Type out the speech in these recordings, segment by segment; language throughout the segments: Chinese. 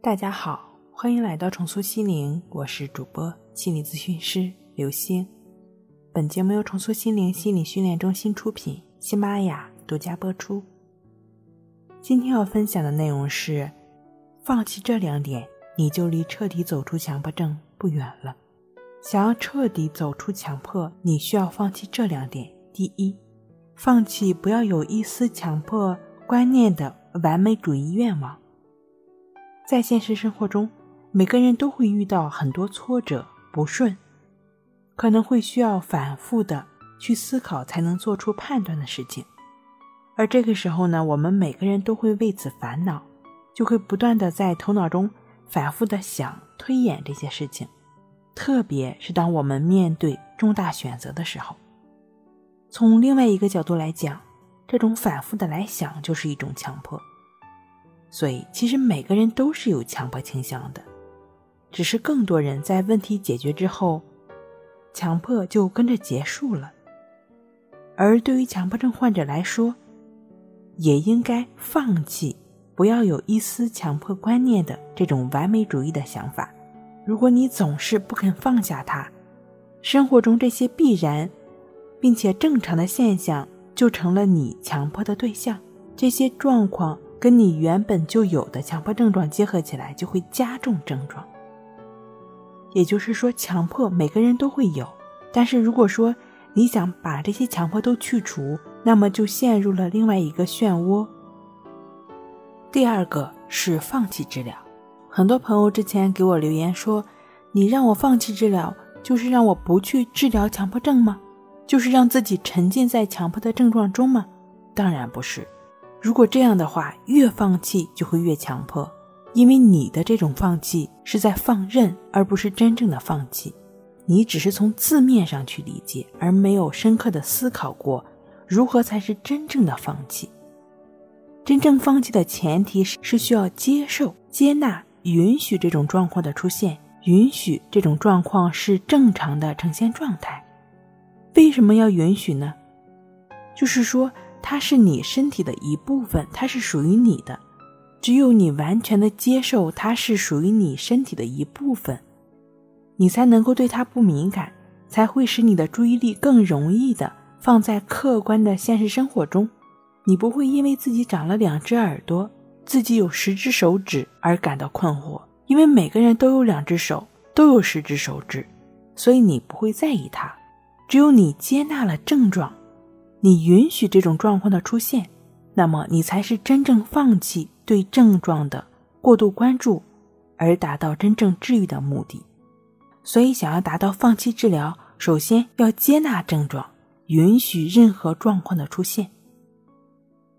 大家好，欢迎来到重塑心灵，我是主播心理咨询师刘星。本节目由重塑心灵心理训练中心出品，喜马拉雅独家播出。今天要分享的内容是：放弃这两点，你就离彻底走出强迫症不远了。想要彻底走出强迫，你需要放弃这两点。第一，放弃不要有一丝强迫观念的完美主义愿望。在现实生活中，每个人都会遇到很多挫折、不顺，可能会需要反复的去思考才能做出判断的事情。而这个时候呢，我们每个人都会为此烦恼，就会不断的在头脑中反复的想、推演这些事情。特别是当我们面对重大选择的时候，从另外一个角度来讲，这种反复的来想就是一种强迫。所以，其实每个人都是有强迫倾向的，只是更多人在问题解决之后，强迫就跟着结束了。而对于强迫症患者来说，也应该放弃不要有一丝强迫观念的这种完美主义的想法。如果你总是不肯放下它，生活中这些必然并且正常的现象就成了你强迫的对象，这些状况。跟你原本就有的强迫症状结合起来，就会加重症状。也就是说，强迫每个人都会有，但是如果说你想把这些强迫都去除，那么就陷入了另外一个漩涡。第二个是放弃治疗。很多朋友之前给我留言说：“你让我放弃治疗，就是让我不去治疗强迫症吗？就是让自己沉浸在强迫的症状中吗？”当然不是。如果这样的话，越放弃就会越强迫，因为你的这种放弃是在放任，而不是真正的放弃。你只是从字面上去理解，而没有深刻的思考过如何才是真正的放弃。真正放弃的前提是是需要接受、接纳、允许这种状况的出现，允许这种状况是正常的呈现状态。为什么要允许呢？就是说。它是你身体的一部分，它是属于你的。只有你完全的接受它是属于你身体的一部分，你才能够对它不敏感，才会使你的注意力更容易的放在客观的现实生活中。你不会因为自己长了两只耳朵，自己有十只手指而感到困惑，因为每个人都有两只手，都有十只手指，所以你不会在意它。只有你接纳了症状。你允许这种状况的出现，那么你才是真正放弃对症状的过度关注，而达到真正治愈的目的。所以，想要达到放弃治疗，首先要接纳症状，允许任何状况的出现。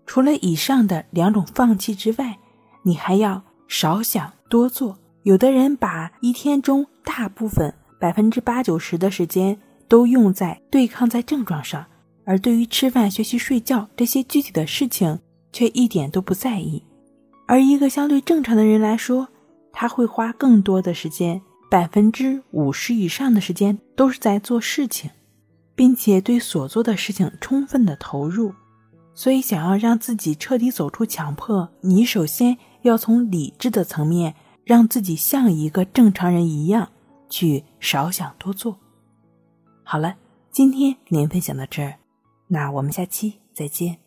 除了以上的两种放弃之外，你还要少想多做。有的人把一天中大部分百分之八九十的时间都用在对抗在症状上。而对于吃饭、学习、睡觉这些具体的事情，却一点都不在意。而一个相对正常的人来说，他会花更多的时间，百分之五十以上的时间都是在做事情，并且对所做的事情充分的投入。所以，想要让自己彻底走出强迫，你首先要从理智的层面，让自己像一个正常人一样，去少想多做。好了，今天您分享到这儿。那我们下期再见。